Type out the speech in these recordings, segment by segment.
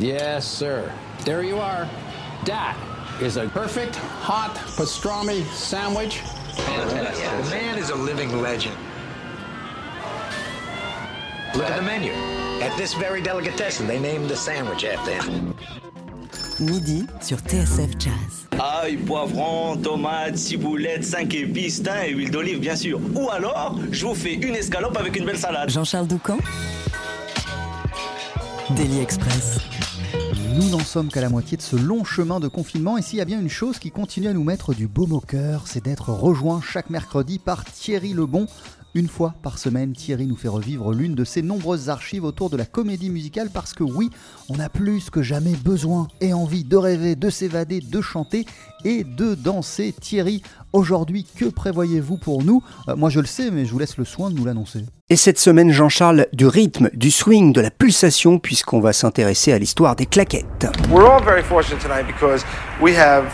Yes, sir. There you are. That is a perfect hot pastrami sandwich. Fantastic. The man is a living legend. Look at the menu. At this very delicatessen, they named the sandwich after him. Midi sur TSF Jazz. Ail, poivron, tomates, ciboulette, 5 épices, thym et huile d'olive, bien sûr. Ou alors, je vous fais une escalope avec une belle salade. Jean-Charles Doucan Daily Express. Nous n'en sommes qu'à la moitié de ce long chemin de confinement. Et s'il y a bien une chose qui continue à nous mettre du baume au cœur, c'est d'être rejoint chaque mercredi par Thierry Lebon, une fois par semaine, Thierry nous fait revivre l'une de ses nombreuses archives autour de la comédie musicale parce que oui, on a plus que jamais besoin et envie de rêver, de s'évader, de chanter et de danser. Thierry, aujourd'hui, que prévoyez-vous pour nous? Euh, Moi je le sais, mais je vous laisse le soin de nous l'annoncer. Et cette semaine, Jean-Charles, du rythme, du swing, de la pulsation, puisqu'on va s'intéresser à l'histoire des claquettes. We're all very fortunate tonight because we have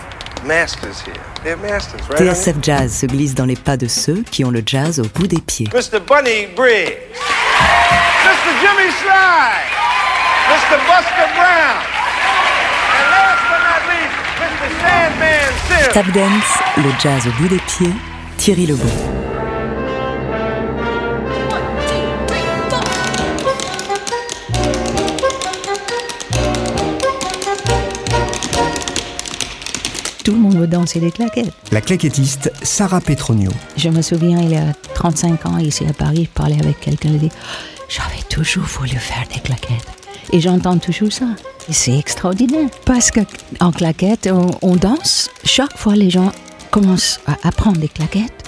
masters here. They're masters, right? TSF Jazz se glisse dans les pas de ceux qui ont le jazz au bout des pieds. Mr. Bunny Briggs, Mr. Jimmy Sly, Mr. Buster Brown, and last but not least, Mr. Sandman. Tap Dance, le jazz au bout des pieds, Thierry Lebon. Danser les claquettes. La claquettiste Sarah Petronio. Je me souviens, il y a 35 ans, ici à Paris, je parlais avec quelqu'un, il dit J'avais toujours voulu faire des claquettes. Et j'entends toujours ça. Et c'est extraordinaire. Parce qu'en claquettes, on, on danse. Chaque fois, les gens commencent à apprendre des claquettes.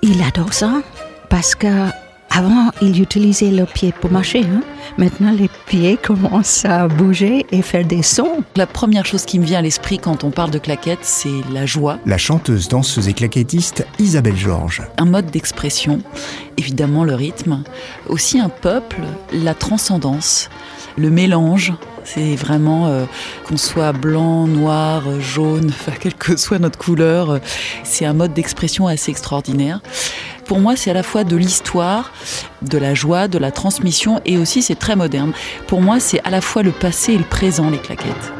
Ils adorent ça. Parce que avant, ils utilisaient le pied pour marcher. hein. Maintenant, les pieds commencent à bouger et faire des sons. La première chose qui me vient à l'esprit quand on parle de claquettes, c'est la joie, La chanteuse, danseuse et claquettiste Isabelle Georges. un mode d'expression, évidemment le rythme, aussi un peuple, la transcendance, le mélange. C'est vraiment euh, qu'on soit blanc, noir, jaune, enfin, quelle que soit notre couleur, euh, c'est un mode d'expression assez extraordinaire. Pour moi, c'est à la fois de l'histoire, de la joie, de la transmission, et aussi c'est très moderne. Pour moi, c'est à la fois le passé et le présent, les claquettes.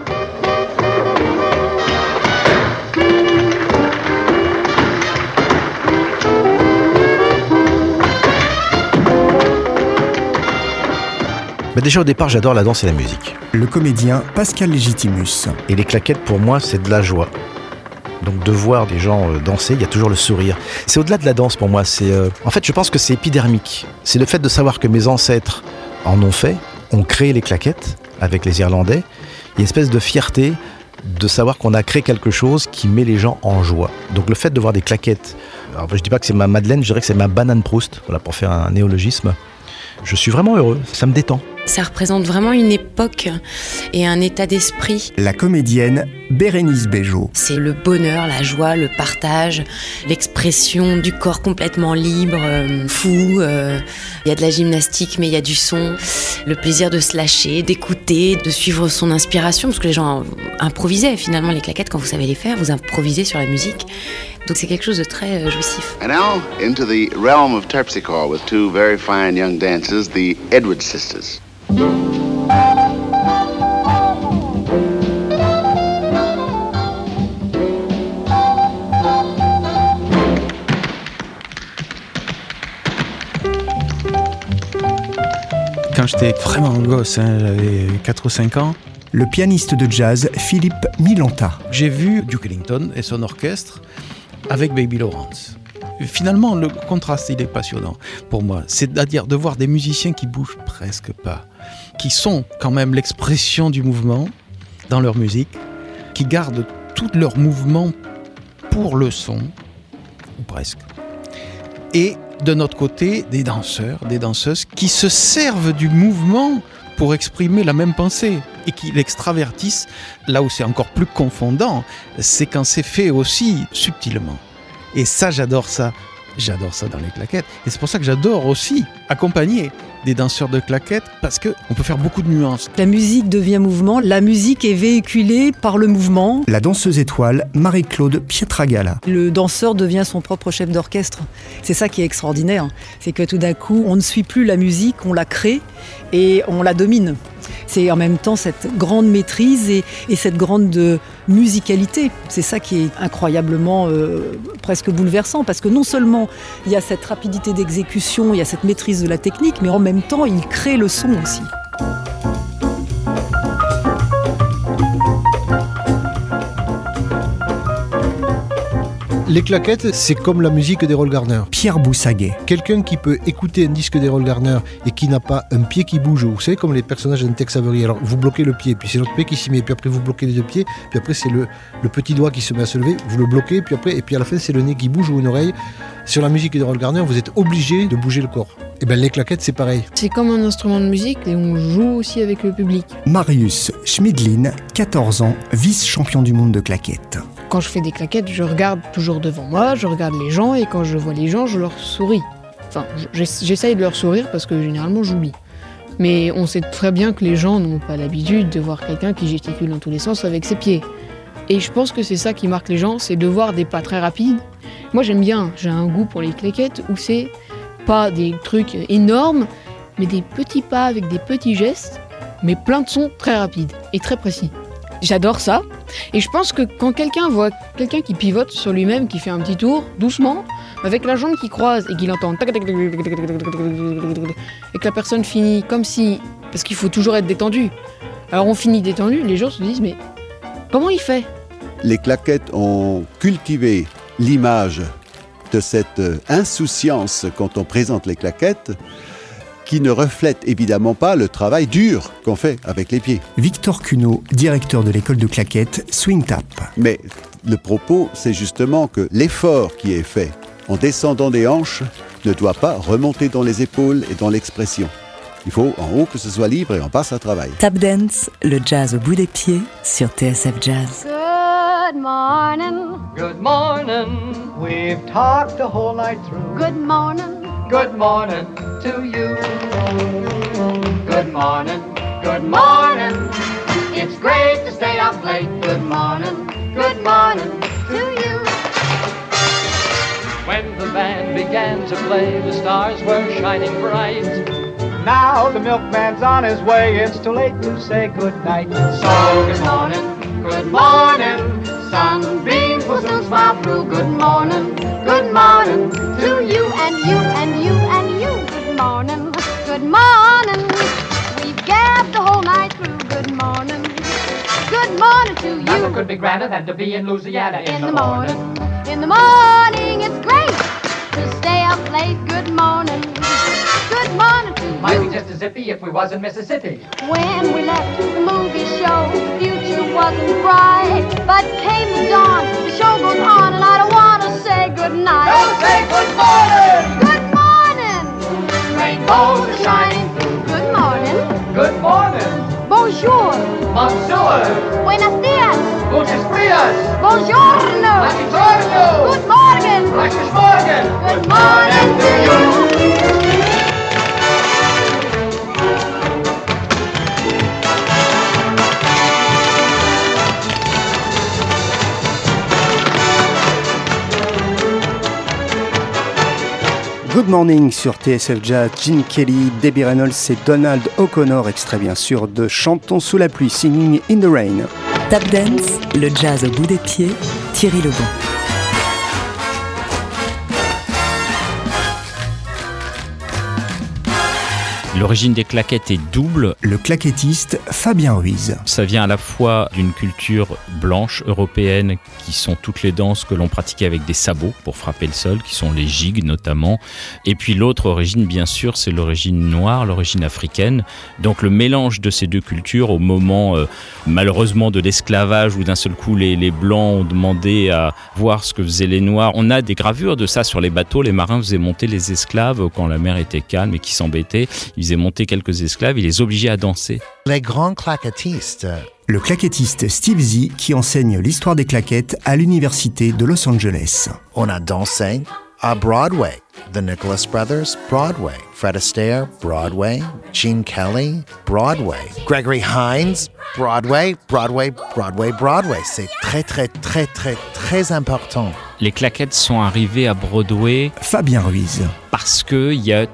Bah déjà au départ j'adore la danse et la musique. Le comédien Pascal Légitimus. Et les claquettes pour moi c'est de la joie. Donc de voir des gens euh, danser, il y a toujours le sourire. C'est au-delà de la danse pour moi. C'est euh, en fait je pense que c'est épidermique. C'est le fait de savoir que mes ancêtres en ont fait, ont créé les claquettes avec les Irlandais. Il y a une espèce de fierté de savoir qu'on a créé quelque chose qui met les gens en joie. Donc le fait de voir des claquettes, alors je dis pas que c'est ma Madeleine, je dirais que c'est ma banane Proust, voilà pour faire un néologisme. Je suis vraiment heureux, ça me détend. Ça représente vraiment une époque et un état d'esprit. La comédienne Bérénice Bejo. C'est le bonheur, la joie, le partage, l'expression du corps complètement libre, euh, fou. euh, Il y a de la gymnastique, mais il y a du son. Le plaisir de se lâcher, d'écouter, de suivre son inspiration, parce que les gens improvisaient finalement les claquettes quand vous savez les faire, vous improvisez sur la musique. Donc c'est quelque chose de très euh, jouissif. And now into the realm of terpsichore with two very fine young dancers, the Edwards sisters. Quand j'étais vraiment gosse, hein, j'avais 4 ou 5 ans, Le pianiste de jazz Philippe Milanta. j'ai vu Duke Ellington et son orchestre avec Baby Lawrence. Finalement, le contraste, il est passionnant pour moi. C'est-à-dire de voir des musiciens qui bougent presque pas, qui sont quand même l'expression du mouvement dans leur musique, qui gardent tout leur mouvement pour le son, ou presque. Et de notre côté, des danseurs, des danseuses qui se servent du mouvement pour exprimer la même pensée et qui l'extravertissent là où c'est encore plus confondant, c'est quand c'est fait aussi subtilement. Et ça, j'adore ça. J'adore ça dans les claquettes. Et c'est pour ça que j'adore aussi accompagner des danseurs de claquettes parce que on peut faire beaucoup de nuances. La musique devient mouvement, la musique est véhiculée par le mouvement. La danseuse étoile Marie-Claude Pietragala. Le danseur devient son propre chef d'orchestre. C'est ça qui est extraordinaire. C'est que tout d'un coup, on ne suit plus la musique, on la crée et on la domine. C'est en même temps cette grande maîtrise et, et cette grande euh, musicalité. C'est ça qui est incroyablement euh, presque bouleversant parce que non seulement il y a cette rapidité d'exécution, il y a cette maîtrise de la technique, mais en même temps il crée le son aussi. Les claquettes, c'est comme la musique des Gardner. Pierre Boussaguet. Quelqu'un qui peut écouter un disque des Gardner et qui n'a pas un pied qui bouge, vous savez, comme les personnages d'un Tex Avery. Alors, vous bloquez le pied, puis c'est l'autre pied qui s'y met, puis après vous bloquez les deux pieds, puis après c'est le, le petit doigt qui se met à se lever, vous le bloquez, puis après, et puis à la fin c'est le nez qui bouge ou une oreille. Sur la musique des Gardner, vous êtes obligé de bouger le corps. Et bien les claquettes, c'est pareil. C'est comme un instrument de musique et on joue aussi avec le public. Marius Schmidlin, 14 ans, vice-champion du monde de claquettes. Quand je fais des claquettes, je regarde toujours devant moi, je regarde les gens et quand je vois les gens, je leur souris. Enfin, j'essaye de leur sourire parce que généralement j'oublie. Mais on sait très bien que les gens n'ont pas l'habitude de voir quelqu'un qui gesticule dans tous les sens avec ses pieds. Et je pense que c'est ça qui marque les gens, c'est de voir des pas très rapides. Moi j'aime bien, j'ai un goût pour les claquettes où c'est pas des trucs énormes, mais des petits pas avec des petits gestes, mais plein de sons très rapides et très précis. J'adore ça. Et je pense que quand quelqu'un voit quelqu'un qui pivote sur lui-même, qui fait un petit tour, doucement, avec la jambe qui croise et qu'il entend et que la personne finit comme si. Parce qu'il faut toujours être détendu. Alors on finit détendu, les gens se disent mais comment il fait Les claquettes ont cultivé l'image de cette insouciance quand on présente les claquettes qui ne reflète évidemment pas le travail dur qu'on fait avec les pieds. Victor Cuno, directeur de l'école de claquettes Swing Tap. Mais le propos, c'est justement que l'effort qui est fait en descendant des hanches ne doit pas remonter dans les épaules et dans l'expression. Il faut en haut que ce soit libre et on passe à travail. Tap Dance, le jazz au bout des pieds sur TSF Jazz. Good morning. Good morning. We've talked the whole night through. Good morning. Good morning to you. Good morning, good morning. It's great to stay up late. Good morning, good morning to you. When the band began to play, the stars were shining bright. Now the milkman's on his way, it's too late to say good night. So good morning, good morning. Sunbeams will soon through. Good morning, good morning to you and you and you and you. Good morning, good morning. We've gabbed the whole night through. Good morning, good morning to you. Nothing could be grander than to be in Louisiana in, in the, the morning. morning. In the morning, it's great to stay up late. Good morning, good morning to Might be just as zippy if we was in Mississippi. When we left the movie show, the future wasn't bright. But came the dawn, the show goes on, and I don't want to say goodnight. Don't say good morning! Good morning! Rainbows are oh, shining through. Good morning! Good morning! Bonjour! Monsieur! Buenos dias! Gutes Frias! Buongiorno! Buongiorno! Good morning! Gutes Morgen! Good morning to you! Good Morning sur TSF Jazz, Gene Kelly, Debbie Reynolds et Donald O'Connor, extrait bien sûr de Chantons sous la pluie, Singing in the Rain. Tap Dance, le jazz au bout des pieds, Thierry Lebon. L'origine des claquettes est double. Le claquettiste Fabien Ruiz. Ça vient à la fois d'une culture blanche européenne qui sont toutes les danses que l'on pratiquait avec des sabots pour frapper le sol, qui sont les gigues notamment. Et puis l'autre origine, bien sûr, c'est l'origine noire, l'origine africaine. Donc le mélange de ces deux cultures au moment euh, malheureusement de l'esclavage où d'un seul coup les, les blancs ont demandé à voir ce que faisaient les noirs. On a des gravures de ça sur les bateaux. Les marins faisaient monter les esclaves quand la mer était calme et qui s'embêtaient. Ils monter quelques esclaves, ils les obligeaient à danser. Les grands claquettistes. Le claquettiste Steve Z qui enseigne l'histoire des claquettes à l'université de Los Angeles. On a dansé à Broadway. The Nicholas Brothers, Broadway. Fred Astaire, Broadway. Gene Kelly, Broadway. Gregory Hines, Broadway, Broadway, Broadway, Broadway. C'est très, très, très, très, très important. Les claquettes sont arrivées à Broadway. Fabien Ruiz. Parce qu'il y a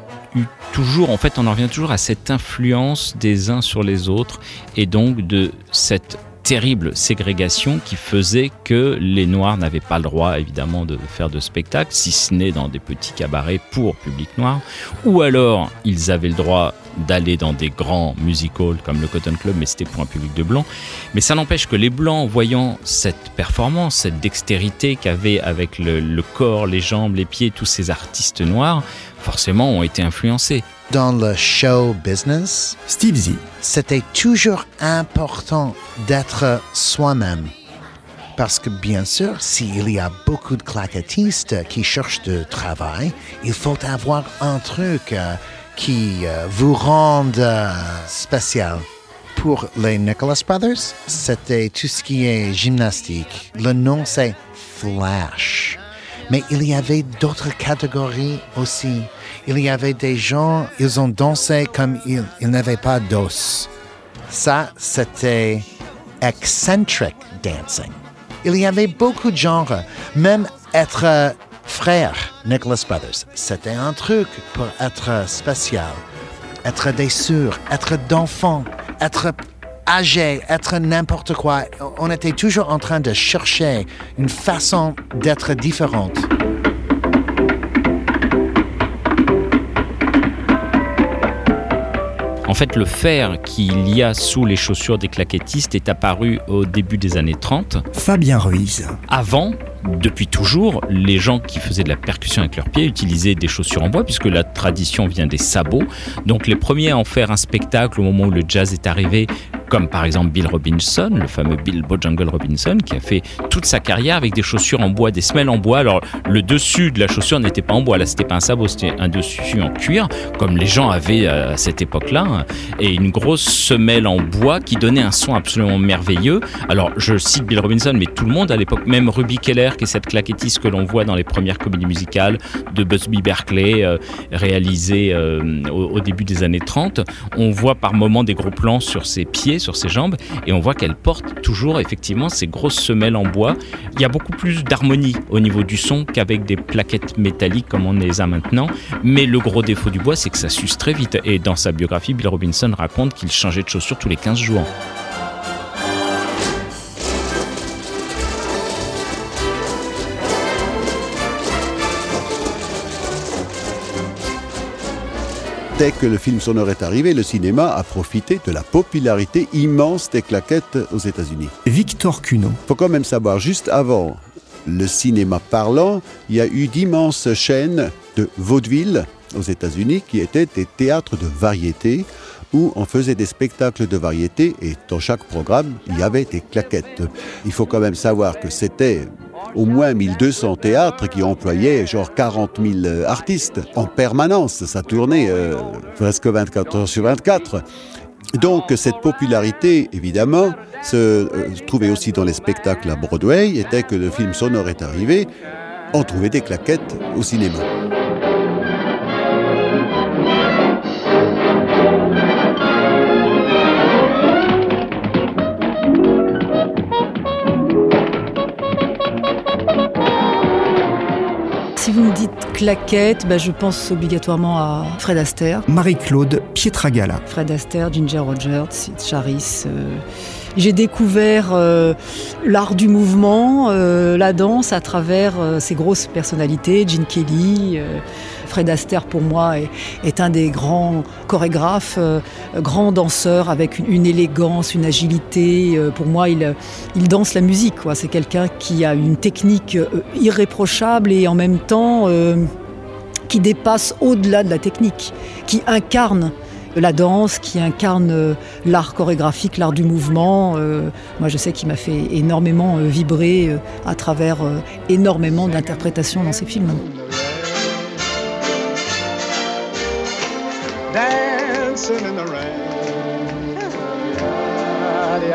toujours, en fait, on en revient toujours à cette influence des uns sur les autres et donc de cette terrible ségrégation qui faisait que les Noirs n'avaient pas le droit évidemment de faire de spectacle, si ce n'est dans des petits cabarets pour public noir, ou alors ils avaient le droit d'aller dans des grands music halls comme le Cotton Club, mais c'était pour un public de blancs. Mais ça n'empêche que les blancs, voyant cette performance, cette dextérité qu'avaient avec le corps, les jambes, les pieds, tous ces artistes noirs, forcément ont été influencés. Dans le show business, Steve Z. c'était toujours important d'être soi-même. Parce que bien sûr, s'il y a beaucoup de claquettistes qui cherchent de travail, il faut avoir un truc euh, qui euh, vous rende euh, spécial. Pour les Nicholas Brothers, c'était tout ce qui est gymnastique. Le nom c'est Flash. Mais il y avait d'autres catégories aussi. Il y avait des gens, ils ont dansé comme ils, n'avaient pas d'os. Ça, c'était eccentric dancing. Il y avait beaucoup de genres, même être frère, Nicholas Brothers. C'était un truc pour être spécial, être des sœurs, être d'enfants, être âgé, être n'importe quoi. On était toujours en train de chercher une façon d'être différente. En fait, le fer qu'il y a sous les chaussures des claquettistes est apparu au début des années 30. Fabien Ruiz. Avant, depuis toujours, les gens qui faisaient de la percussion avec leurs pieds utilisaient des chaussures en bois, puisque la tradition vient des sabots. Donc les premiers à en faire un spectacle au moment où le jazz est arrivé, comme par exemple Bill Robinson, le fameux Bill Bojangles Robinson, qui a fait toute sa carrière avec des chaussures en bois, des semelles en bois. Alors le dessus de la chaussure n'était pas en bois, là c'était pas un sabot, c'était un dessus en cuir, comme les gens avaient à cette époque-là, hein. et une grosse semelle en bois qui donnait un son absolument merveilleux. Alors je cite Bill Robinson, mais tout le monde à l'époque, même Ruby Keller, est cette claquettiste que l'on voit dans les premières comédies musicales de Busby Berkeley, euh, réalisées euh, au, début des années 30, on voit par moments des gros plans sur ses pieds, sur ses jambes, et on voit qu'elle porte toujours effectivement ces grosses semelles en bois. Il y a beaucoup plus d'harmonie au niveau du son qu'avec des plaquettes métalliques comme on les a maintenant, mais le gros défaut du bois, c'est que ça s'use très vite. Et dans sa biographie, Bill Robinson raconte qu'il changeait de chaussures tous les 15 jours. Dès que le film sonore est arrivé, le cinéma a profité de la popularité immense des claquettes aux États-Unis. Victor Cuno. faut quand même savoir, juste avant le cinéma parlant, il y a eu d'immenses chaînes de vaudeville aux États-Unis qui étaient des théâtres de variété où on faisait des spectacles de variété et dans chaque programme, il y avait des claquettes. Il faut quand même savoir que c'était au moins 1200 théâtres qui employaient genre 40 000 artistes en permanence. Ça tournait euh, presque 24 heures sur 24. Donc cette popularité, évidemment, se euh, trouvait aussi dans les spectacles à Broadway, et dès que le film sonore est arrivé, on trouvait des claquettes au cinéma. Vous me dites claquette, bah, je pense obligatoirement à Fred Astaire. Marie-Claude Pietragala. Fred Astaire, Ginger Rogers, Sid Charis. euh, J'ai découvert euh, l'art du mouvement, euh, la danse à travers ces grosses personnalités, Gene Kelly. Fred Astaire, pour moi, est, un des grands chorégraphes, euh, grand danseur avec une, élégance, une agilité. Euh, pour moi, il, danse la musique. C'est quelqu'un qui a une technique euh, irréprochable et en même temps qui dépasse au-delà de la technique, qui incarne la danse, qui incarne l'art chorégraphique, l'art du mouvement. Moi, je sais qu'il m'a fait énormément vibrer à travers énormément d'interprétations dans ses films.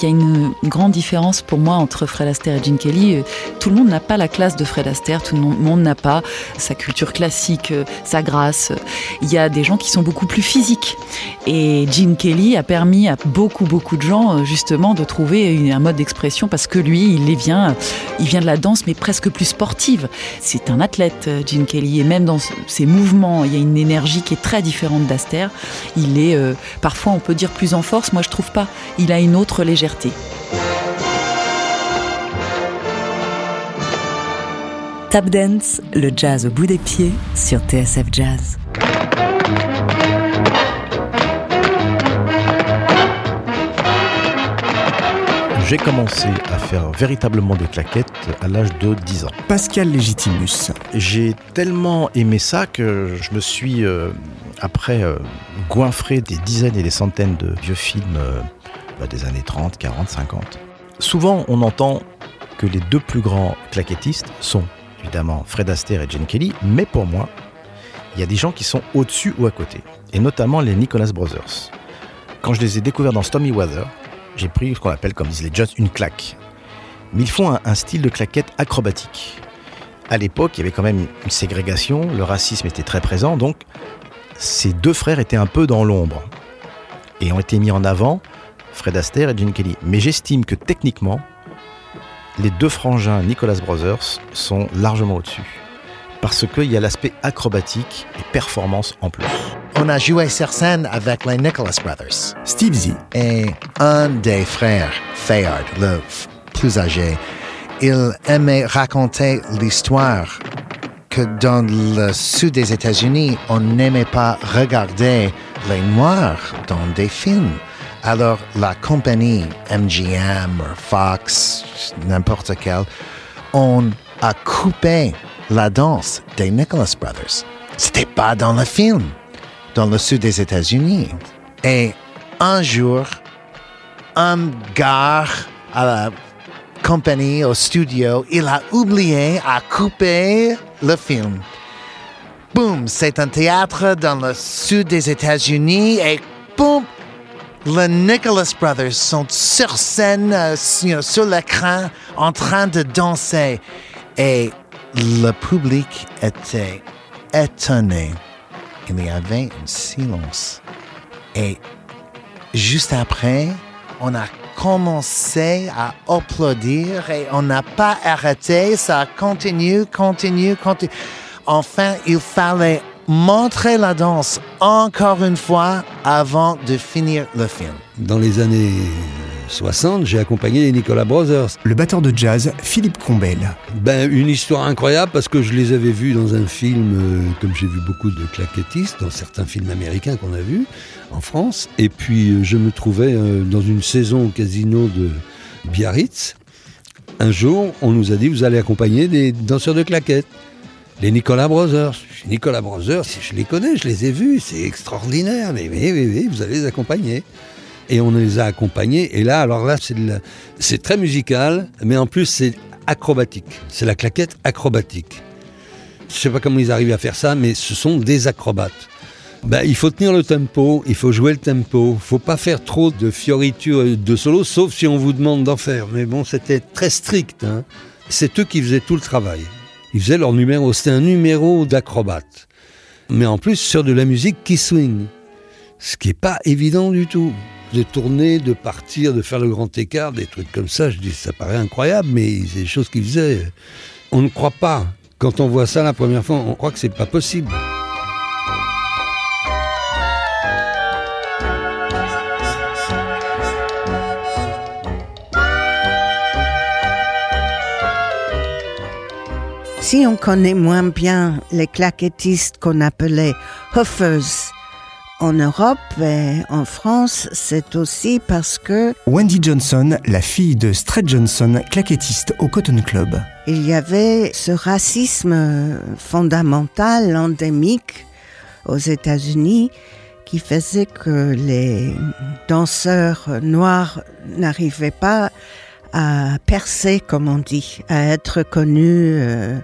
Il y a une, grande différence pour moi entre Fred Astaire et Gene Kelly. Euh, Tout le monde n'a pas la classe de Fred Astaire, tout le monde n'a pas sa culture classique, euh, sa grâce. Il y a des gens qui sont beaucoup plus physiques. Et Gene Kelly a permis à beaucoup, beaucoup de gens, euh, justement, de trouver un mode d'expression parce que lui, il vient, il vient de la danse, mais presque plus sportive. C'est un athlète, Gene Kelly, et même dans ses mouvements, il y a une énergie qui est très différente d'Astaire. Il est, parfois, on peut dire plus en force. Moi, je trouve pas. Il a une autre légèreté. Tap Dance, le jazz au bout des pieds sur TSF Jazz. J'ai commencé à faire véritablement des claquettes à l'âge de 10 ans. Pascal Légitimus. J'ai tellement aimé ça que je me suis, euh, après, euh, goinfré des dizaines et des centaines de vieux films euh, des années 30, 40, 50. Souvent, on entend que les deux plus grands claquettistes sont évidemment Fred Astaire et Gene Kelly, mais pour moi, il y a des gens qui sont au-dessus ou à côté, et notamment les Nicholas Brothers. Quand je les ai découverts dans Stormy Weather, j'ai pris ce qu'on appelle, comme disent les Judds, une claque. Mais ils font un, un style de claquette acrobatique. À l'époque, il y avait quand même une ségrégation, le racisme était très présent, donc ces deux frères étaient un peu dans l'ombre et ont été mis en avant, Fred Astaire et Gene Kelly. Mais j'estime que techniquement, les deux frangins Nicholas Brothers sont largement au-dessus. Parce qu'il y a l'aspect acrobatique et performance en plus. On a joué sur scène avec les Nicholas Brothers. Steve Z. Et un des frères, Fayard, le plus âgé, il aimait raconter l'histoire que dans le sud des États-Unis, on n'aimait pas regarder les Noirs dans des films. Alors la compagnie MGM ou Fox, n'importe quelle, on a coupé la danse des Nicholas Brothers. C'était pas dans le film, dans le sud des États-Unis. Et un jour, un gars à la compagnie, au studio, il a oublié à couper le film. Boum, c'est un théâtre dans le sud des États-Unis et boum, les Nicholas Brothers sont sur scène, euh, sur sur l'écran, en train de danser. Et le public était étonné. Il y avait un silence. Et juste après, on a commencé à applaudir et on n'a pas arrêté. Ça continue, continue, continue. Enfin, il fallait montrer la danse encore une fois avant de finir le film. Dans les années 60, j'ai accompagné les Nicolas Brothers. Le batteur de jazz, Philippe Combel. Ben, une histoire incroyable parce que je les avais vus dans un film, euh, comme j'ai vu beaucoup de claquettistes, dans certains films américains qu'on a vus en France. Et puis, euh, je me trouvais euh, dans une saison au casino de Biarritz. Un jour, on nous a dit, vous allez accompagner des danseurs de claquettes. Les Nicolas Brothers. Nicolas je les connais, je les ai vus, c'est extraordinaire. Mais oui, oui, oui, vous allez les accompagner. Et on les a accompagnés. Et là, alors là, c'est très musical, mais en plus, c'est acrobatique. C'est la claquette acrobatique. Je sais pas comment ils arrivent à faire ça, mais ce sont des acrobates. Ben, il faut tenir le tempo, il faut jouer le tempo, faut pas faire trop de fioritures de solos, sauf si on vous demande d'en faire. Mais bon, c'était très strict. hein. C'est eux qui faisaient tout le travail. Ils faisaient leur numéro, c'était un numéro d'acrobate. Mais en plus sur de la musique qui swing. Ce qui n'est pas évident du tout. De tourner, de partir, de faire le grand écart, des trucs comme ça, je dis ça paraît incroyable, mais c'est des choses qu'ils faisaient. On ne croit pas. Quand on voit ça la première fois, on croit que c'est pas possible. Si on connaît moins bien les claquettistes qu'on appelait Hoffers en Europe et en France, c'est aussi parce que Wendy Johnson, la fille de Stret Johnson, claquettiste au Cotton Club. il y avait ce racisme fondamental, endémique aux États-Unis, qui faisait que les danseurs noirs n'arrivaient pas à percer, comme on dit, à être connus. euh,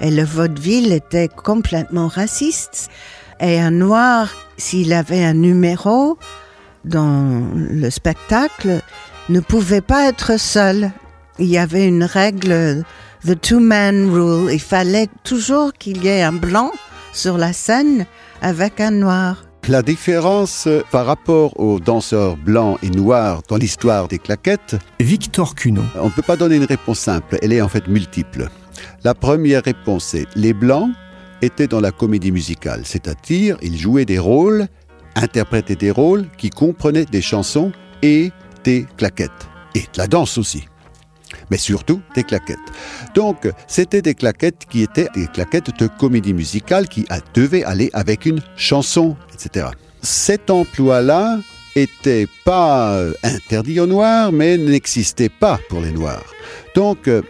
et le vaudeville était complètement raciste. Et un noir, s'il avait un numéro dans le spectacle, ne pouvait pas être seul. Il y avait une règle, the two-man rule. Il fallait toujours qu'il y ait un blanc sur la scène avec un noir. La différence euh, par rapport aux danseurs blancs et noirs dans l'histoire des claquettes, Victor Cuno. on ne peut pas donner une réponse simple, elle est en fait multiple. La première réponse c'est les blancs étaient dans la comédie musicale, c'est-à-dire ils jouaient des rôles, interprétaient des rôles qui comprenaient des chansons et des claquettes, et de la danse aussi. Mais surtout des claquettes. Donc, c'était des claquettes qui étaient des claquettes de comédie musicale qui devaient aller avec une chanson, etc. Cet emploi-là était pas euh, interdit aux Noirs, mais n'existait pas pour les Noirs. Donc, euh,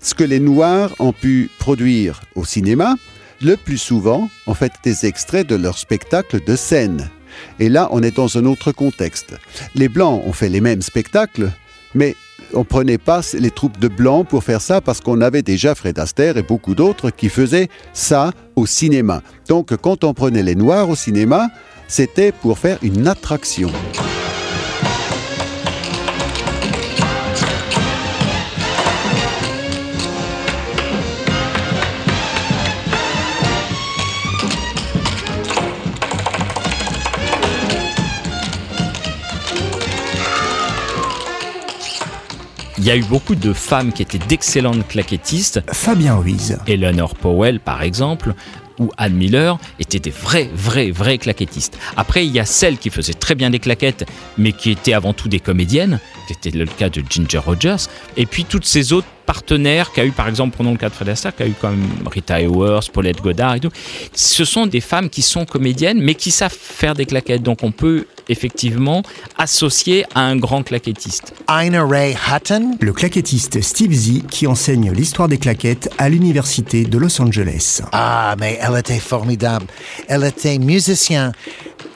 ce que les Noirs ont pu produire au cinéma, le plus souvent, en fait, des extraits de leurs spectacles de scène. Et là, on est dans un autre contexte. Les Blancs ont fait les mêmes spectacles, mais on prenait pas les troupes de Blancs pour faire ça parce qu'on avait déjà Fred Astaire et beaucoup d'autres qui faisaient ça au cinéma. Donc, quand on prenait les Noirs au cinéma, c'était pour faire une attraction. Il y a eu beaucoup de femmes qui étaient d'excellentes claquettistes. Fabien Ruiz. Eleanor Powell, par exemple, ou Anne Miller étaient des vrais, vrais, vrais claquettistes. Après, il y a celles qui faisaient très bien des claquettes, mais qui étaient avant tout des comédiennes. C'était le cas de Ginger Rogers. Et puis toutes ces autres partenaires qu'a eu, par exemple, prenons le cas de Fred Astaire, qu'a eu comme Rita Hayworth, Paulette Goddard et tout. Ce sont des femmes qui sont comédiennes, mais qui savent faire des claquettes. Donc on peut effectivement associer à un grand claquettiste. Ina Ray Hutton. Le claquettiste Steve Z qui enseigne l'histoire des claquettes à l'université de Los Angeles. Ah, mais elle était formidable. Elle était musicien.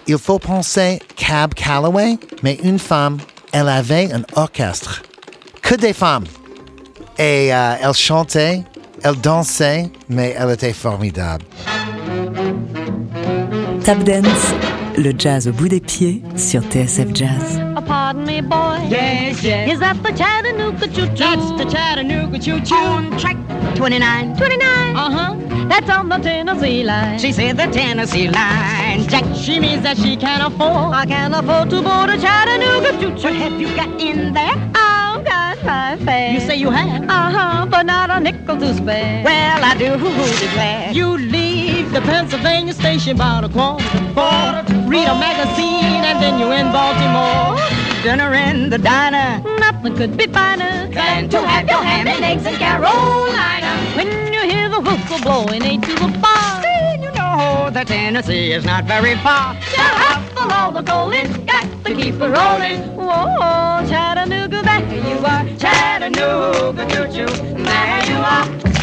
Il faut penser Cab Calloway, mais une femme, elle avait un orchestre. Que des femmes. Et euh, elle chantait, elle dansait, mais elle était formidable. Tap Dance, le jazz au bout des pieds sur TSF Jazz. Oh, pardon me, boy. Yes, yes. Is that the Chattanooga choo choo? That's the Chattanooga choo choo. On track 29. 29. Uh huh. That's on the Tennessee line. She said the Tennessee line. Jack, she means that she can afford. I can afford to board a Chattanooga choo choo. What have you got in there? Got my fare. You say you have? Uh huh, but not a nickel to spare. Well, I do declare. You leave the Pennsylvania station about a quarter to four. Read a magazine and then you're in Baltimore. Dinner in the diner. Nothing could be finer Than to have your ham and eggs in Carolina. When you hear the whistle blowing eight to the bar. Then the Tennessee is not very far. Hustle all the gold, it's got to keep it rolling. Whoa, Chattanooga, there you are. Chattanooga, choo-choo, there you are.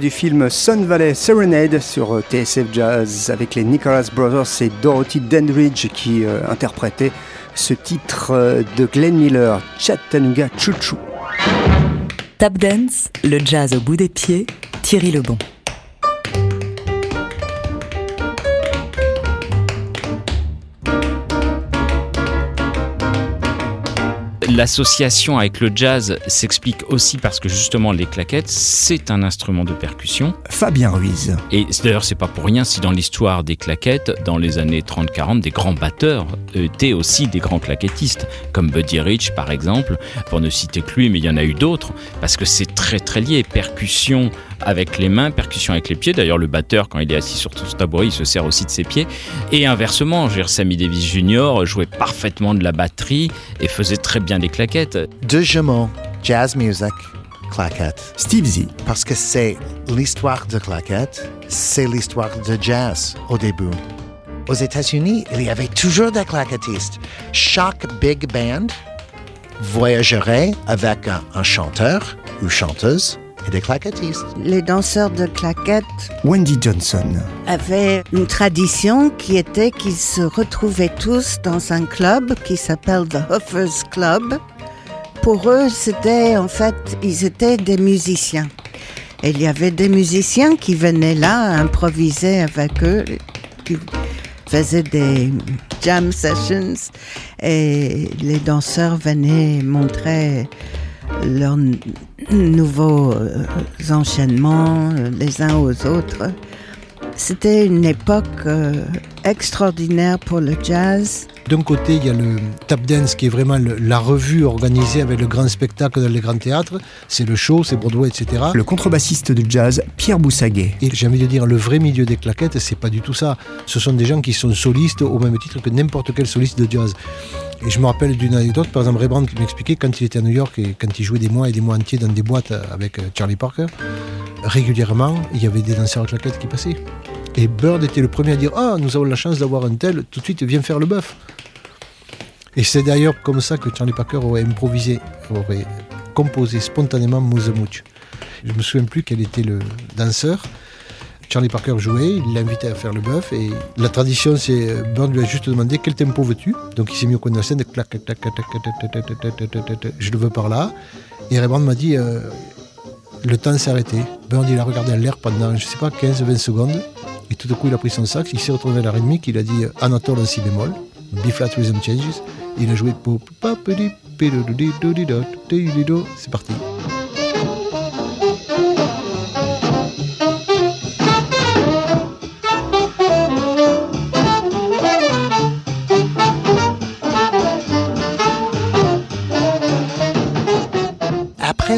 Du film Sun Valley Serenade sur euh, TSF Jazz avec les Nicholas Brothers et Dorothy Dandridge qui euh, interprétaient ce titre euh, de Glenn Miller, Chattanooga Choo. Tap Dance, le jazz au bout des pieds, Thierry Lebon. L'association avec le jazz s'explique aussi parce que justement les claquettes, c'est un instrument de percussion. Fabien Ruiz. Et d'ailleurs, c'est pas pour rien si dans l'histoire des claquettes, dans les années 30-40, des grands batteurs étaient aussi des grands claquettistes, comme Buddy Rich par exemple, pour ne citer que lui, mais il y en a eu d'autres, parce que c'est très très lié. Percussion avec les mains, percussion avec les pieds. D'ailleurs, le batteur, quand il est assis sur son tabouret, il se sert aussi de ses pieds. Et inversement, je veux dire, Sammy Davis Jr. jouait parfaitement de la batterie et faisait très bien des claquettes. Deux jumeaux, jazz music, claquette. Steve Z. Parce que c'est l'histoire de claquette, c'est l'histoire de jazz au début. Aux États-Unis, il y avait toujours des claquettistes. Chaque big band voyagerait avec un, un chanteur ou chanteuse et des claquettistes. Les danseurs de claquettes Wendy Johnson. avaient une tradition qui était qu'ils se retrouvaient tous dans un club qui s'appelle The Hoofers Club. Pour eux, c'était en fait, ils étaient des musiciens. Et il y avait des musiciens qui venaient là improviser avec eux, qui faisaient des jam sessions et les danseurs venaient montrer leurs nouveaux euh, enchaînements euh, les uns aux autres. C'était une époque euh, extraordinaire pour le jazz. D'un côté, il y a le tap dance qui est vraiment le- la revue organisée avec le grand spectacle dans les grands théâtres. C'est le show, c'est Broadway, etc. Le contrebassiste de jazz Pierre Boussaguet. Et j'ai envie de dire, le vrai milieu des claquettes, c'est pas du tout ça. Ce sont des gens qui sont solistes au même titre que n'importe quel soliste de jazz. Et je me rappelle d'une anecdote, par exemple, Ray qui m'expliquait quand il était à New York et quand il jouait des mois et des mois entiers dans des boîtes avec euh, Charlie Parker, régulièrement, il y avait des danseurs à claquettes qui passaient. Et Bird était le premier à dire Ah, nous avons la chance d'avoir un tel, tout de suite, viens faire le bœuf. Et c'est d'ailleurs comme ça que Charlie Parker aurait improvisé, aurait composé spontanément Mouche. Je me souviens plus quel était le danseur. Charlie Parker jouait, il l'a invité à faire le bœuf et la tradition c'est Burns lui a juste demandé quel tempo veux-tu Donc il s'est mis au coin de la scène, clac, clac, clac, clac, je le veux par là. Et Ray m'a dit le temps s'est arrêté. Burns il a regardé à l'air pendant je sais pas 15-20 secondes et tout d'un coup il a pris son sax, il s'est retrouvé à la rythmique, il a dit Anatole en si bémol, B-flat rhythm changes, il a joué c'est parti.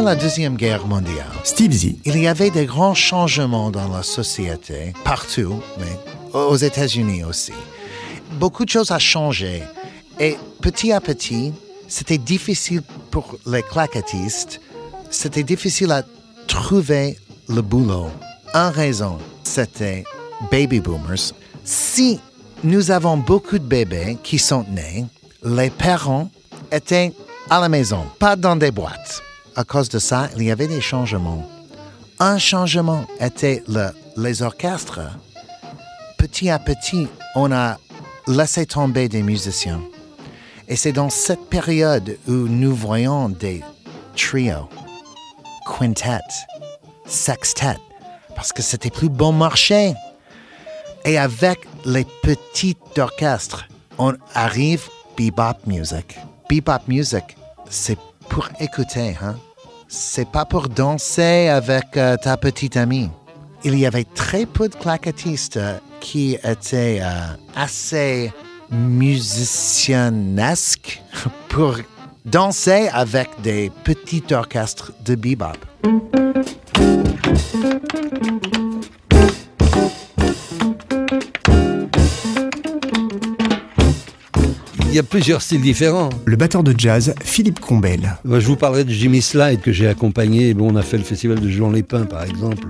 La Deuxième Guerre mondiale, Steve Z. il y avait des grands changements dans la société, partout, mais aux États-Unis aussi. Beaucoup de choses ont changé. Et petit à petit, c'était difficile pour les claquettistes, c'était difficile à trouver le boulot. En raison, c'était baby boomers. Si nous avons beaucoup de bébés qui sont nés, les parents étaient à la maison, pas dans des boîtes. À cause de ça, il y avait des changements. Un changement était le- les orchestres. Petit à petit, on a laissé tomber des musiciens. Et c'est dans cette période où nous voyons des trios, quintets, sextets, parce que c'était plus bon marché. Et avec les petits orchestres, on arrive bebop music. Bebop music, c'est pour écouter, hein? C'est pas pour danser avec euh, ta petite amie. Il y avait très peu de claquettistes euh, qui étaient euh, assez musiciennesques pour danser avec des petits orchestres de bebop. Y a plusieurs styles différents. Le batteur de jazz Philippe Combel. Moi, je vous parlerai de Jimmy Slide que j'ai accompagné. Bon, on a fait le festival de Jean Lépin, par exemple.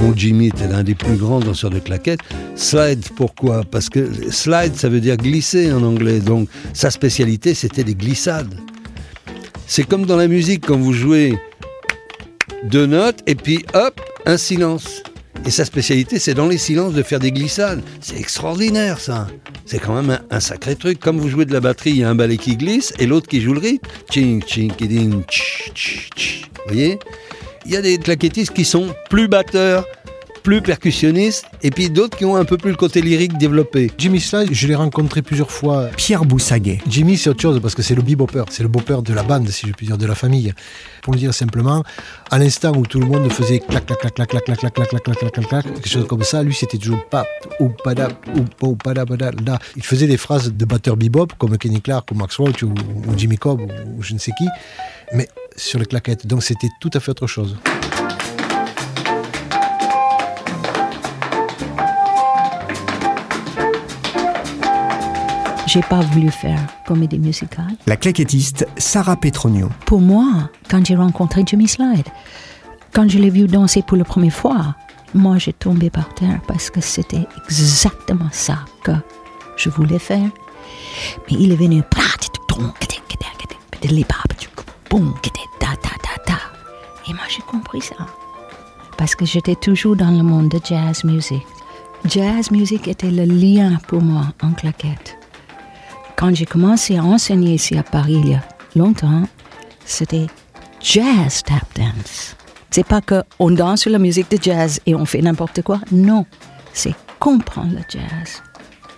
Mon Jimmy était l'un des plus grands danseurs de claquettes. Slide, pourquoi? Parce que slide, ça veut dire glisser en anglais. Donc, sa spécialité, c'était les glissades. C'est comme dans la musique, quand vous jouez deux notes, et puis hop, un silence. Et sa spécialité, c'est dans les silences de faire des glissades. C'est extraordinaire, ça. C'est quand même un, sacré truc. Comme vous jouez de la batterie, il y a un ballet qui glisse et l'autre qui joue le rythme. Ching, ching. Vous voyez? Il y a des claquettistes qui sont plus batteurs, plus percussionnistes, et puis d'autres qui ont un peu plus le côté lyrique développé. Jimmy Slide, je l'ai rencontré plusieurs fois. Pierre Boussaguet. Jimmy, c'est autre chose parce que c'est le bebopper, c'est le bopper de la bande, si je puis dire, de la famille. Pour le dire simplement, à l'instant où tout le monde faisait clac, clac, clac, clac, clac, clac, clac, clac, clac, clac, clac, clac, clac, quelque chose comme ça, lui c'était toujours pap, ou pada, ou ou pada, pada, là. Il faisait des phrases de batteur bebop comme Kenny Clark ou Max Roach ou, ou Jimmy Cobb ou, ou je ne sais qui, mais sur les claquettes. Donc c'était tout à fait autre chose. J'ai pas voulu faire comédie musicale. La claquettiste Sarah Petronio. Pour moi, quand j'ai rencontré Jimmy Slide, quand je l'ai vu danser pour la première fois, moi j'ai tombé par terre parce que c'était exactement ça que je voulais faire. Mais il est venu. Et moi j'ai compris ça. Parce que j'étais toujours dans le monde de jazz music. Jazz music était le lien pour moi en claquette. Quand j'ai commencé à enseigner ici à Paris il y a longtemps, c'était jazz tap dance. C'est pas que on danse sur la musique de jazz et on fait n'importe quoi. Non, c'est comprendre le jazz,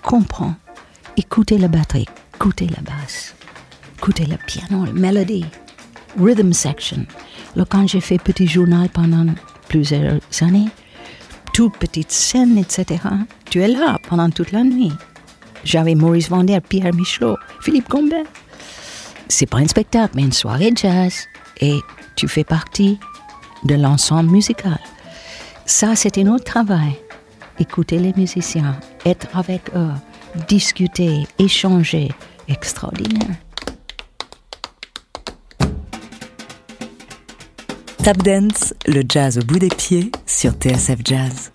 comprendre, écouter la batterie, écouter la basse, écouter le piano, la mélodie, rhythm section. Là, quand j'ai fait petit journal pendant plusieurs années, toute petite scène, etc., tu es là pendant toute la nuit. J'avais Maurice Vander, Pierre Michelot, Philippe Gombert. C'est pas un spectacle, mais une soirée jazz. Et tu fais partie de l'ensemble musical. Ça, c'était notre travail. Écouter les musiciens, être avec eux, discuter, échanger. Extraordinaire. Tap Dance, le jazz au bout des pieds sur TSF Jazz.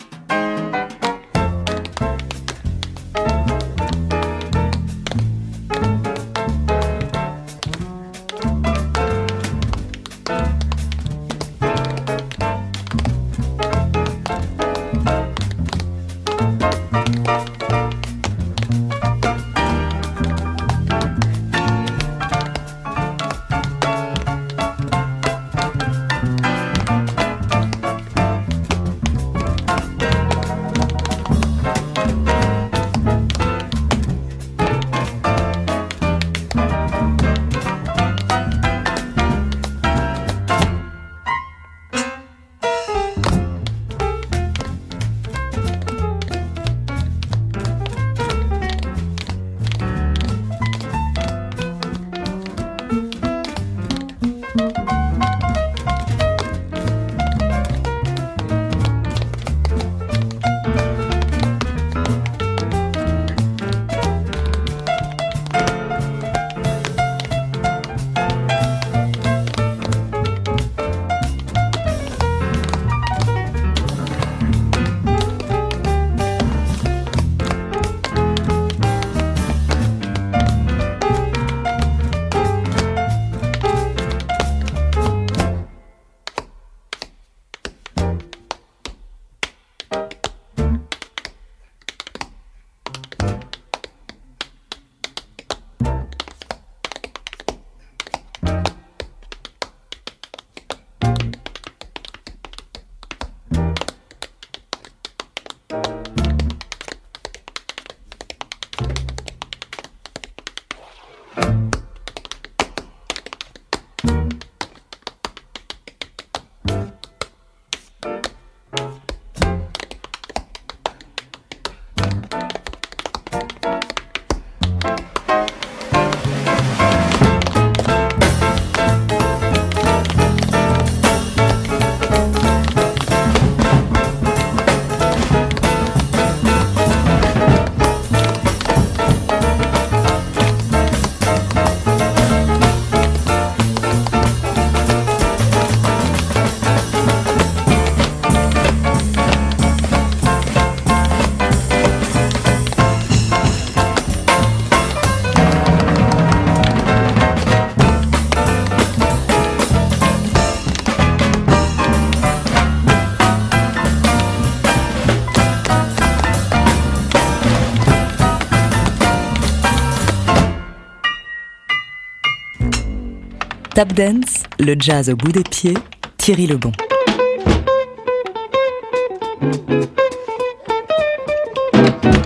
Tap Dance, le jazz au bout des pieds, Thierry Lebon.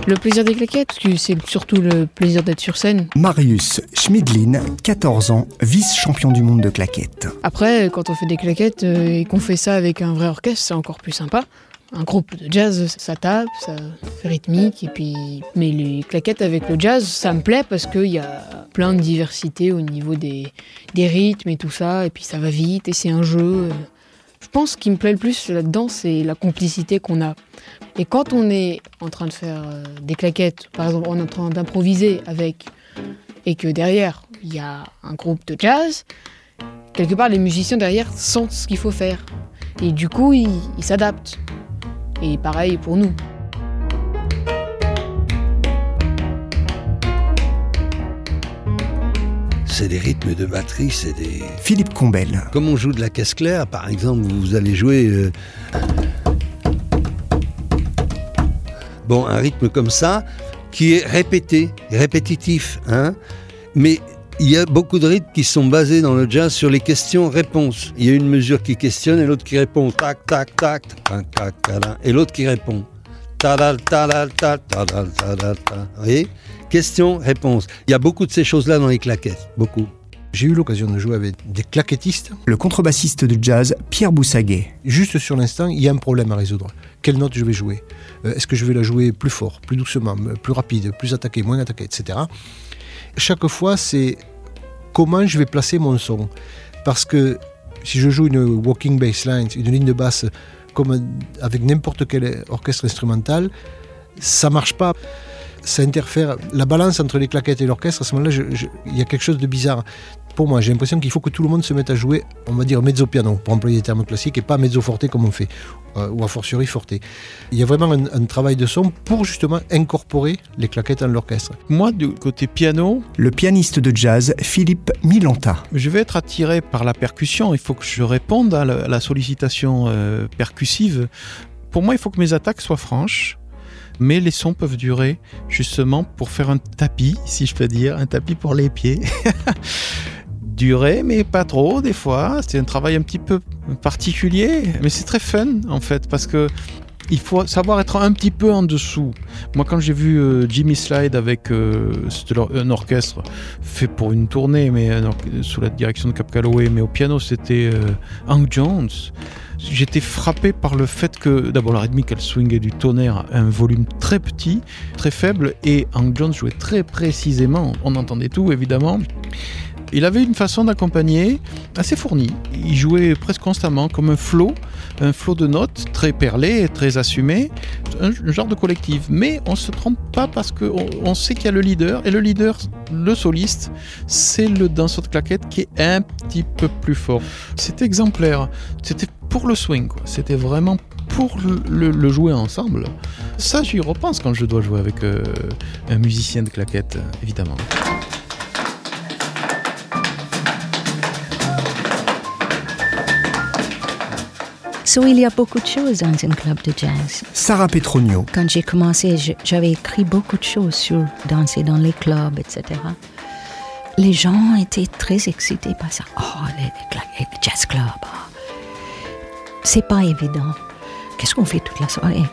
Le plaisir des claquettes, parce que c'est surtout le plaisir d'être sur scène. Marius Schmidlin, 14 ans, vice-champion du monde de claquettes. Après, quand on fait des claquettes euh, et qu'on fait ça avec un vrai orchestre, c'est encore plus sympa. Un groupe de jazz, ça tape, ça fait rythmique, et puis. Mais les claquettes avec le jazz, ça me plaît parce qu'il y a plein de diversité au niveau des, des rythmes et tout ça, et puis ça va vite, et c'est un jeu. Je pense qu'il me plaît le plus là-dedans, c'est la complicité qu'on a. Et quand on est en train de faire euh, des claquettes, par exemple, on est en train d'improviser avec, et que derrière, il y a un groupe de jazz, quelque part, les musiciens derrière sentent ce qu'il faut faire. Et du coup, ils ils s'adaptent. Et pareil pour nous. C'est des rythmes de batterie, c'est des... Philippe Combel. Comme on joue de la caisse claire, par exemple, vous allez jouer... euh, Bon, un rythme comme ça, qui est répété, répétitif, hein mais il y a beaucoup de rythmes qui sont basés dans le jazz sur les questions-réponses. Il y a une mesure qui questionne et l'autre qui répond. Tac, tac, tac, tac, tac, et l'autre qui répond. Vous voyez? Question, réponse. Il y a beaucoup de ces choses-là dans les claquettes. Beaucoup. J'ai eu l'occasion de jouer avec des claquettistes. Le contrebassiste de jazz, Pierre Boussaguet. Juste sur l'instant, il y a un problème à résoudre. Quelle note je vais jouer? Euh, Est-ce que je vais la jouer plus fort, plus doucement, plus rapide, plus attaqué, moins attaqué, etc. Chaque fois, c'est comment je vais placer mon son. Parce que si je joue une walking bass line, une ligne de basse comme avec n'importe quel orchestre instrumental, ça marche pas. Ça interfère. La balance entre les claquettes et l'orchestre, à ce moment-là, il y a quelque chose de bizarre. Pour moi, j'ai l'impression qu'il faut que tout le monde se mette à jouer, on va dire mezzo piano, pour employer des termes classiques, et pas mezzo forte comme on fait, euh, ou a fortiori forte. Il y a vraiment un, un travail de son pour justement incorporer les claquettes dans l'orchestre. Moi, du côté piano, Le pianiste de jazz, Philippe Milanta. je vais être attiré par la percussion. Il faut que je réponde à la, à la sollicitation euh, percussive. Pour moi, il faut que mes attaques soient franches. Mais les sons peuvent durer justement pour faire un tapis, si je peux dire, un tapis pour les pieds. durer, mais pas trop des fois. C'est un travail un petit peu particulier, mais c'est très fun en fait parce que il faut savoir être un petit peu en dessous. Moi, quand j'ai vu euh, Jimmy Slide avec euh, un orchestre fait pour une tournée, mais sous la direction de Cap Calloway, mais au piano c'était euh, Hank Jones. J'étais frappé par le fait que d'abord la rythmique elle swingait du tonnerre à un volume très petit, très faible, et Hank Jones jouait très précisément. On entendait tout évidemment. Il avait une façon d'accompagner assez fournie. Il jouait presque constamment comme un flow, un flow de notes très perlé, très assumé, un genre de collectif. Mais on se trompe pas parce qu'on on sait qu'il y a le leader, et le leader, le soliste, c'est le danseur de claquette qui est un petit peu plus fort. C'était exemplaire. C'était pour le swing. C'était vraiment pour le, jouer ensemble. Ça, j'y repense quand je dois jouer avec euh, un musicien de claquette, évidemment. So, il y a beaucoup de choses dans un club de jazz. Sarah Petronio. Quand j'ai commencé, j'avais écrit beaucoup de choses sur danser dans les clubs, etc. Les gens étaient très excités par ça. Oh, les, les les jazz clubs. oh. C'est pas évident. Qu'est-ce qu'on fait toute la soirée?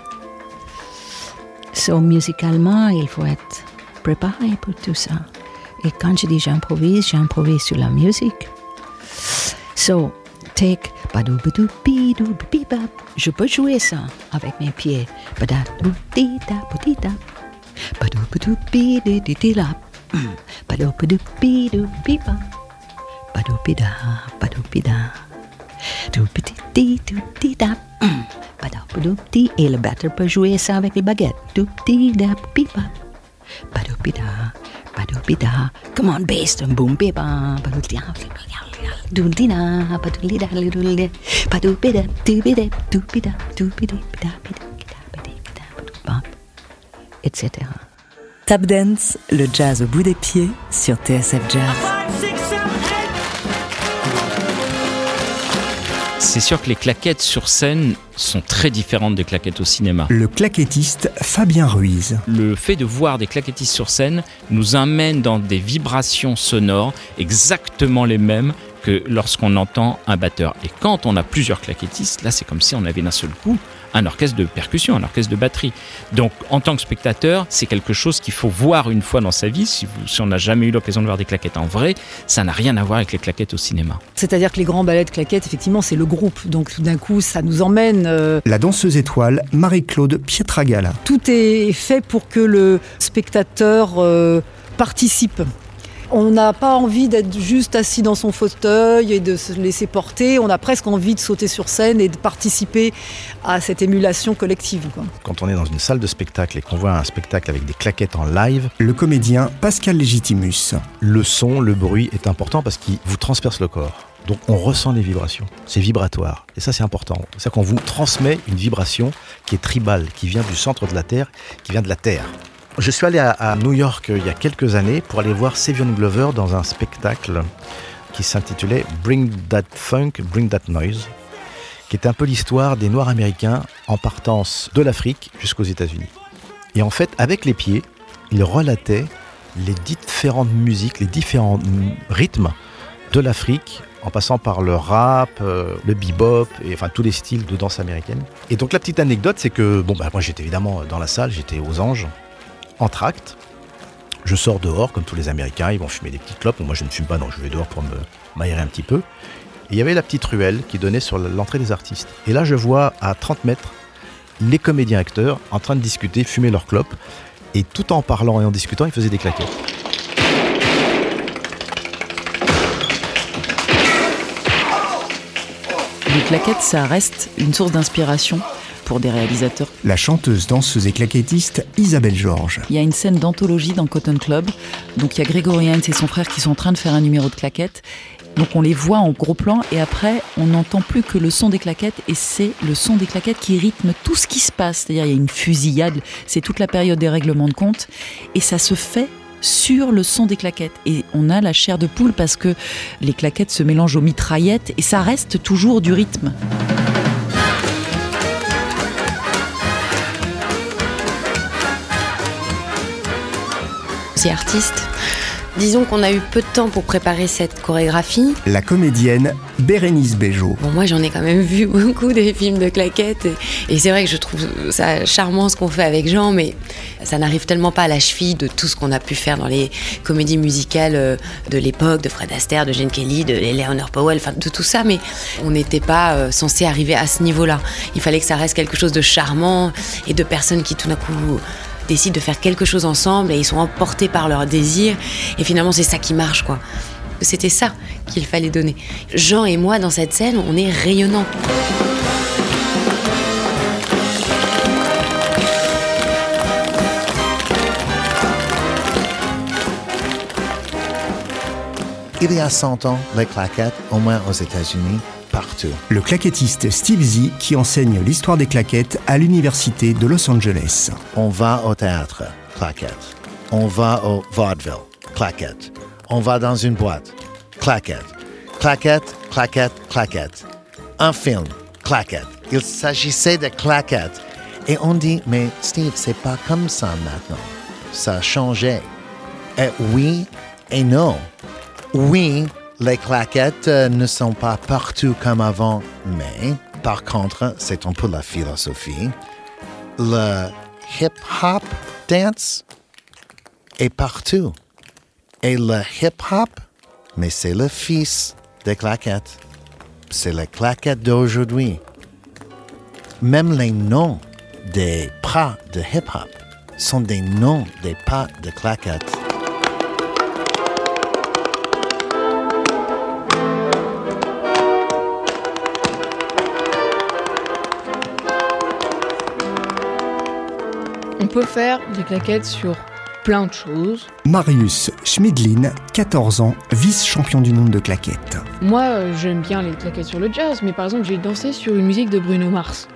So, musicalement, il faut être préparé pour tout ça. Et quand je dis j'improvise, j'improvise sur la musique. So, take. Je peux jouer ça avec mes pieds. Et le batteur peut jouer ça avec les baguettes. Come on, bass, boom, Etc. Tap Dance, le jazz au bout des pieds sur TSF Jazz. C'est sûr que les claquettes sur scène sont très différentes des claquettes au cinéma. Le claquettiste Fabien Ruiz. Le fait de voir des claquettistes sur scène nous amène dans des vibrations sonores exactement les mêmes que lorsqu'on entend un batteur. Et quand on a plusieurs claquettistes, là c'est comme si on avait d'un seul coup un orchestre de percussion, un orchestre de batterie. Donc en tant que spectateur, c'est quelque chose qu'il faut voir une fois dans sa vie. Si, vous- si on n'a jamais eu l'occasion de voir des claquettes en vrai, ça n'a rien à voir avec les claquettes au cinéma. C'est-à-dire que les grands ballets de claquettes, effectivement, c'est le groupe. Donc tout d'un coup, ça nous emmène. euh, La danseuse étoile Marie-Claude Pietragala. tout est fait pour que le spectateur euh, participe. On n'a pas envie d'être juste assis dans son fauteuil et de se laisser porter. On a presque envie de sauter sur scène et de participer à cette émulation collective. quoi. Quand on est dans une salle de spectacle et qu'on voit un spectacle avec des claquettes en live, Le comédien Pascal Légitimus. le son, le bruit est important parce qu'il vous transperce le corps. Donc on ressent les vibrations, c'est vibratoire. Et ça c'est important. C'est qu'on vous transmet une vibration qui est tribale, qui vient du centre de la Terre, qui vient de la Terre. Je suis allé à, New York euh, il y a quelques années pour aller voir Savion Glover dans un spectacle qui s'intitulait Bring That Funk, Bring That Noise, qui était un peu l'histoire des Noirs américains en partance de l'Afrique jusqu'aux États-Unis. Et en fait, avec les pieds, il relatait les différentes musiques, les différents rythmes de l'Afrique, en passant par le rap, euh, le bebop, et enfin tous les styles de danse américaine. Et donc la petite anecdote, c'est que bon, bah, moi j'étais évidemment dans la salle, j'étais aux anges, en tract. Je sors dehors, comme tous les Américains, ils vont fumer des petites clopes. Moi je ne fume pas, donc je vais dehors pour m'aérer un petit peu. Et il y avait la petite ruelle qui donnait sur l'entrée des artistes. Et là, je vois à 30 mètres les comédiens acteurs en train de discuter, fumer leur clope. Et tout en parlant et en discutant, ils faisaient des claquettes. Les claquettes, ça reste une source d'inspiration pour des réalisateurs. La chanteuse, danseuse et claquettiste Isabelle Georges. Il y a une scène d'anthologie dans Cotton Club. Donc il y a Grégory Hines et son frère qui sont en train de faire un numéro de claquettes. Donc on les voit en gros plan et après on n'entend plus que le son des claquettes et c'est le son des claquettes qui rythme tout ce qui se passe. C'est-à-dire il y a une fusillade, c'est toute la période des règlements de compte et ça se fait sur le son des claquettes. Et on a la chair de poule parce que les claquettes se mélangent aux mitraillettes et ça reste toujours du rythme. C'est artiste. Disons qu'on a eu peu de temps pour préparer cette chorégraphie. La comédienne Bérénice Bejo. Bon, moi, j'en ai quand même vu beaucoup des films de claquettes. Et, et c'est vrai que je trouve ça charmant ce qu'on fait avec Jean, mais ça n'arrive tellement pas à la cheville de tout ce qu'on a pu faire dans les comédies musicales euh, de l'époque, de Fred Astaire, de Gene Kelly, de Eleanor Powell, enfin de tout ça. Mais on n'était pas euh, censé arriver à ce niveau-là. Il fallait que ça reste quelque chose de charmant et de personnes qui tout d'un coup décident de faire quelque chose ensemble et ils sont emportés par leur désir. Et finalement, c'est ça qui marche, quoi. C'était ça qu'il fallait donner. Jean et moi, dans cette scène, on est rayonnants. Il y a 100 ans, les claquettes, au moins aux États-Unis, partout. Le claquettiste Steve Z qui enseigne l'histoire des claquettes à l'université de Los Angeles. On va au théâtre, claquettes. On va au vaudeville, claquettes. On va dans une boîte, claquettes. Claquettes, claquettes, claquettes. Un film, claquettes. Il s'agissait de claquettes. Et on dit, mais Steve, c'est pas comme ça maintenant. Ça a changé. Et oui et non. Oui, les claquettes euh, ne sont pas partout comme avant, mais par contre, c'est un peu la philosophie. Le hip-hop dance est partout. Et le hip-hop, mais c'est le fils des claquettes. C'est les claquettes d'aujourd'hui. Même les noms des pas de hip-hop sont des noms des pas de claquettes. On peut faire des claquettes sur plein de choses. Marius Schmidlin, 14 ans, vice-champion du monde de claquettes. Moi, euh, j'aime bien les claquettes sur le jazz, mais par exemple, j'ai dansé sur une musique de Bruno Mars.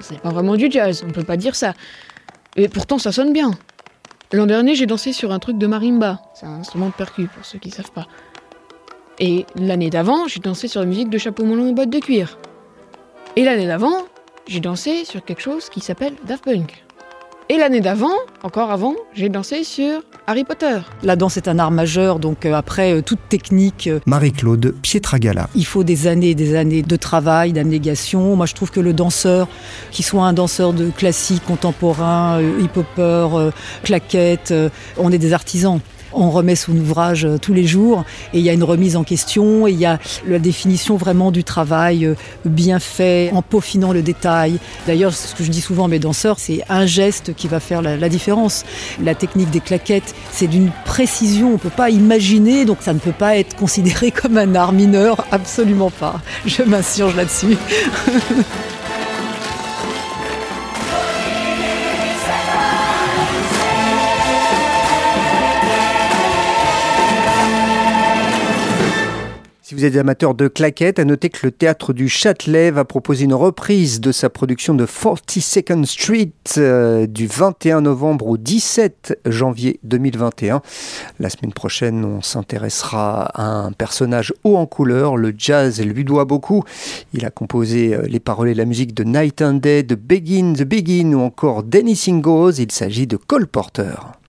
C'est pas vraiment du jazz, on peut pas dire ça. Et pourtant, ça sonne bien. L'an dernier, j'ai dansé sur un truc de marimba. C'est un instrument de percu, pour ceux qui savent pas. Et l'année d'avant, j'ai dansé sur la musique de Chapeau melon et bottes de cuir. Et l'année d'avant, j'ai dansé sur quelque chose qui s'appelle Daft Punk. Et l'année d'avant, encore avant, j'ai dansé sur Harry Potter. La danse est un art majeur, donc euh, après euh, toute technique, euh, Marie-Claude Pietragala. il faut des années et des années de travail, d'abnégation. Moi, je trouve que le danseur, qu'il soit un danseur de classique, contemporain, hip-hopper, claquette, on est des artisans. On remet son ouvrage euh, tous les jours et il y a une remise en question et il y a la définition vraiment du travail euh, bien fait, en peaufinant le détail. D'ailleurs, ce que je dis souvent à mes danseurs, c'est un geste qui va faire la, la différence. La technique des claquettes, c'est d'une précision, on ne peut pas imaginer, donc ça ne peut pas être considéré comme un art mineur, absolument pas. Je m'insurge là-dessus. Si vous êtes amateur de claquettes, à noter que le théâtre du Châtelet va proposer une reprise de sa production de 42nd Street euh, du 21 novembre au 17 janvier 2021. La semaine prochaine, on s'intéressera à un personnage haut en couleur. Le jazz lui doit beaucoup. Il a composé euh, les paroles et la musique de Night and Day, de Begin the Begin ou encore d'Anything Goes. Il s'agit de Cole Porter.